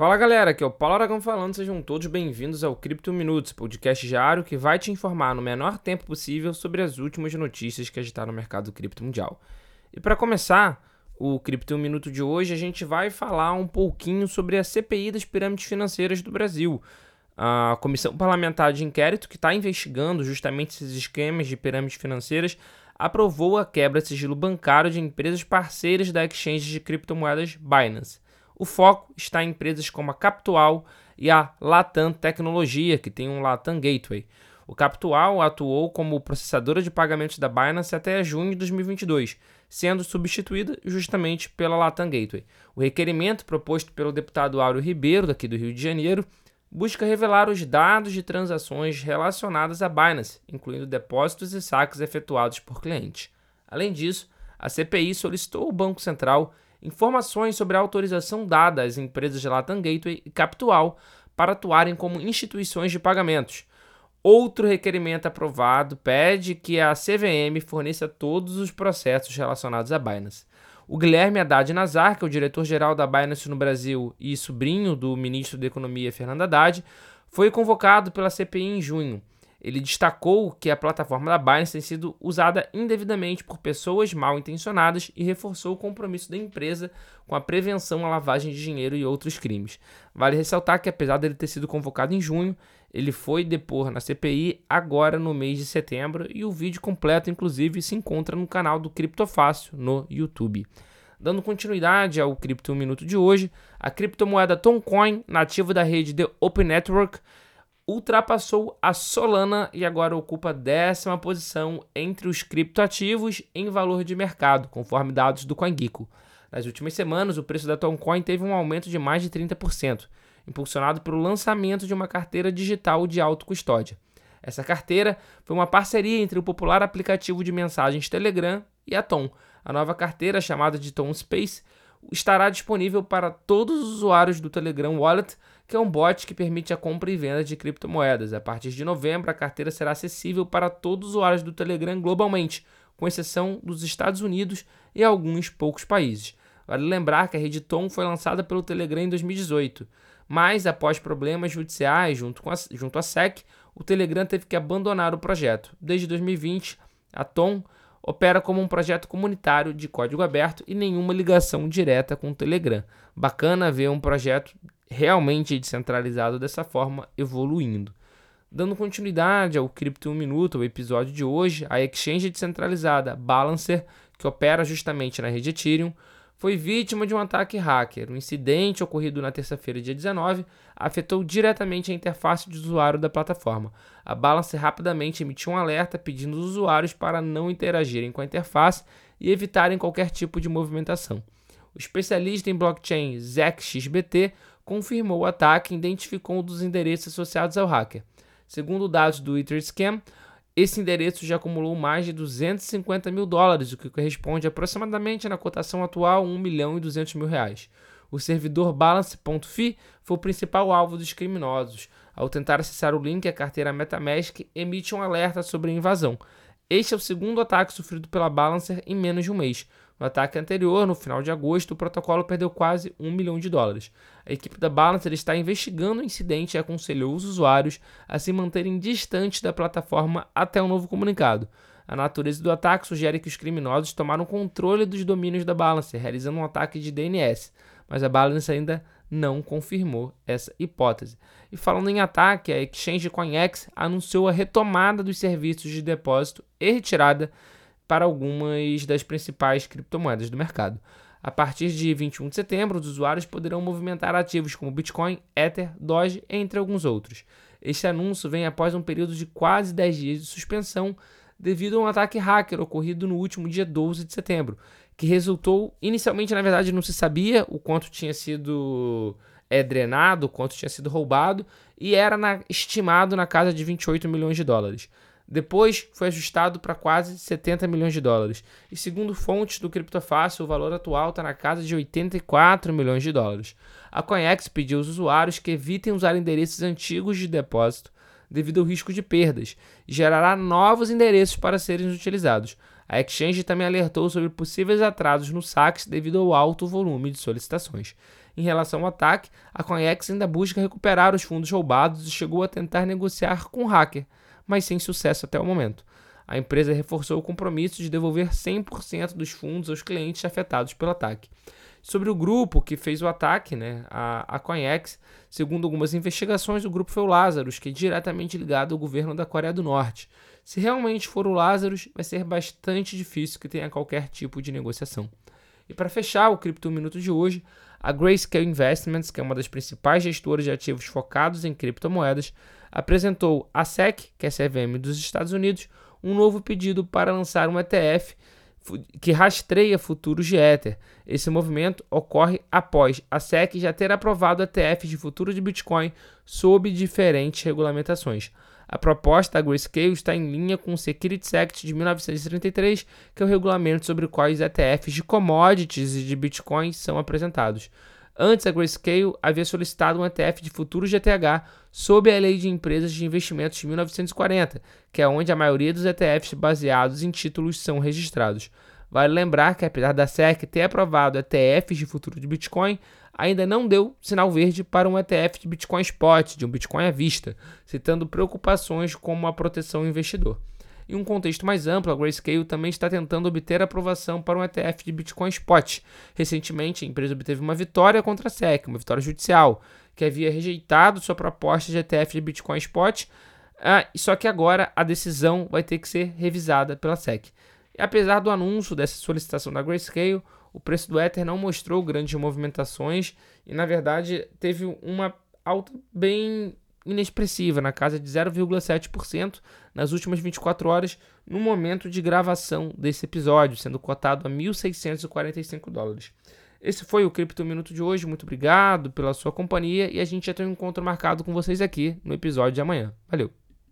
Fala galera, aqui é o Paulo Aragão falando, sejam todos bem-vindos ao Cripto Minutos, podcast diário que vai te informar no menor tempo possível sobre as últimas notícias que agitaram o mercado cripto mundial. E para começar o Cripto Minuto de hoje, a gente vai falar um pouquinho sobre a CPI das pirâmides financeiras do Brasil. A Comissão Parlamentar de Inquérito, que está investigando justamente esses esquemas de pirâmides financeiras, aprovou a quebra de sigilo bancário de empresas parceiras da exchange de criptomoedas Binance. O foco está em empresas como a Capital e a Latam Tecnologia, que tem um Latam Gateway. O Capital atuou como processadora de pagamentos da Binance até junho de 2022, sendo substituída justamente pela Latam Gateway. O requerimento proposto pelo deputado Áureo Ribeiro, daqui do Rio de Janeiro, busca revelar os dados de transações relacionadas à Binance, incluindo depósitos e saques efetuados por clientes. Além disso, a CPI solicitou ao Banco Central informações sobre a autorização dada às empresas de Latam Gateway e Capital para atuarem como instituições de pagamentos. Outro requerimento aprovado pede que a CVM forneça todos os processos relacionados à Binance. O Guilherme Haddad Nazar, que é o diretor-geral da Binance no Brasil e sobrinho do ministro da Economia Fernando Haddad, foi convocado pela CPI em junho. Ele destacou que a plataforma da Binance tem sido usada indevidamente por pessoas mal intencionadas e reforçou o compromisso da empresa com a prevenção à lavagem de dinheiro e outros crimes. Vale ressaltar que, apesar dele ter sido convocado em junho, ele foi depor na CPI agora no mês de setembro e o vídeo completo, inclusive, se encontra no canal do Criptofácil no YouTube. Dando continuidade ao Cripto Minuto de hoje, a criptomoeda Toncoin, nativa da rede The Open Network, ultrapassou a Solana e agora ocupa a décima posição entre os criptoativos em valor de mercado, conforme dados do CoinGecko. Nas últimas semanas, o preço da Toncoin teve um aumento de mais de 30%, impulsionado pelo lançamento de uma carteira digital de autocustódia. Essa carteira foi uma parceria entre o popular aplicativo de mensagens Telegram e a Tom. A nova carteira, chamada de Tom Space, estará disponível para todos os usuários do Telegram Wallet que é um bot que permite a compra e venda de criptomoedas. A partir de novembro, a carteira será acessível para todos os usuários do Telegram globalmente, com exceção dos Estados Unidos e alguns poucos países. Vale lembrar que a rede Tom foi lançada pelo Telegram em 2018, mas após problemas judiciais junto, com a, junto à SEC, o Telegram teve que abandonar o projeto. Desde 2020, a Tom opera como um projeto comunitário de código aberto e nenhuma ligação direta com o Telegram. Bacana ver um projeto realmente descentralizado dessa forma evoluindo. Dando continuidade ao Cripto 1 Minuto, o episódio de hoje, a exchange descentralizada Balancer, que opera justamente na rede Ethereum, foi vítima de um ataque hacker. O incidente ocorrido na terça-feira, dia 19, afetou diretamente a interface de usuário da plataforma. A Balancer rapidamente emitiu um alerta pedindo os usuários para não interagirem com a interface e evitarem qualquer tipo de movimentação. O especialista em blockchain ZachXBT confirmou o ataque e identificou um dos endereços associados ao hacker. Segundo dados do Etherscam, esse endereço já acumulou mais de 250 mil dólares, o que corresponde aproximadamente na cotação atual 1 milhão e 200 mil reais. O servidor Balance.fi foi o principal alvo dos criminosos. Ao tentar acessar o link, a carteira MetaMask emite um alerta sobre a invasão. Este é o segundo ataque sofrido pela Balancer em menos de um mês. No ataque anterior, no final de agosto, o protocolo perdeu quase um milhão de dólares. A equipe da Balancer está investigando o incidente e aconselhou os usuários a se manterem distantes da plataforma até um novo comunicado. A natureza do ataque sugere que os criminosos tomaram controle dos domínios da Balancer, realizando um ataque de DNS, mas a Balancer ainda não confirmou essa hipótese. E falando em ataque, a Exchange CoinEx anunciou a retomada dos serviços de depósito e retirada para algumas das principais criptomoedas do mercado. A partir de 21 de setembro, os usuários poderão movimentar ativos como Bitcoin, Ether, Doge, entre alguns outros. Este anúncio vem após um período de quase 10 dias de suspensão devido a um ataque hacker ocorrido no último dia 12 de setembro, que resultou, inicialmente, na verdade, não se sabia o quanto tinha sido é, drenado, o quanto tinha sido roubado, e era na, estimado na casa de 28 milhões de dólares. Depois foi ajustado para quase 70 milhões de dólares. E segundo fontes do Criptofácil, o valor atual está na casa de 84 milhões de dólares. A Coinex pediu aos usuários que evitem usar endereços antigos de depósito devido ao risco de perdas e gerará novos endereços para serem utilizados. A Exchange também alertou sobre possíveis atrasos no saques devido ao alto volume de solicitações. Em relação ao ataque, a CoinEx ainda busca recuperar os fundos roubados e chegou a tentar negociar com o hacker, mas sem sucesso até o momento. A empresa reforçou o compromisso de devolver 100% dos fundos aos clientes afetados pelo ataque. Sobre o grupo que fez o ataque, né, a, a CoinEx, segundo algumas investigações, o grupo foi o Lazarus, que é diretamente ligado ao governo da Coreia do Norte. Se realmente for o Lazarus, vai ser bastante difícil que tenha qualquer tipo de negociação. E para fechar o Cripto Minuto de hoje, a Grayscale Investments, que é uma das principais gestoras de ativos focados em criptomoedas, apresentou à SEC, que é a CVM dos Estados Unidos, um novo pedido para lançar um ETF que rastreia futuros de Ether. Esse movimento ocorre após a SEC já ter aprovado ETFs de futuro de Bitcoin sob diferentes regulamentações. A proposta da Grayscale está em linha com o Securities Act de 1933, que é o regulamento sobre os ETFs de commodities e de Bitcoin são apresentados. Antes, a Grayscale havia solicitado um ETF de futuros GTH sob a Lei de Empresas de Investimentos de 1940, que é onde a maioria dos ETFs baseados em títulos são registrados. Vale lembrar que, apesar da SEC ter aprovado ETFs de futuro de Bitcoin, ainda não deu sinal verde para um ETF de Bitcoin Spot, de um Bitcoin à vista, citando preocupações como a proteção ao investidor. Em um contexto mais amplo, a Grayscale também está tentando obter aprovação para um ETF de Bitcoin Spot. Recentemente, a empresa obteve uma vitória contra a SEC, uma vitória judicial, que havia rejeitado sua proposta de ETF de Bitcoin Spot, ah, só que agora a decisão vai ter que ser revisada pela SEC. E apesar do anúncio dessa solicitação da Grayscale, o preço do Ether não mostrou grandes movimentações e, na verdade, teve uma alta bem inexpressiva, na casa de 0,7% nas últimas 24 horas, no momento de gravação desse episódio, sendo cotado a 1.645 dólares. Esse foi o Cripto Minuto de hoje. Muito obrigado pela sua companhia e a gente já tem um encontro marcado com vocês aqui no episódio de amanhã. Valeu!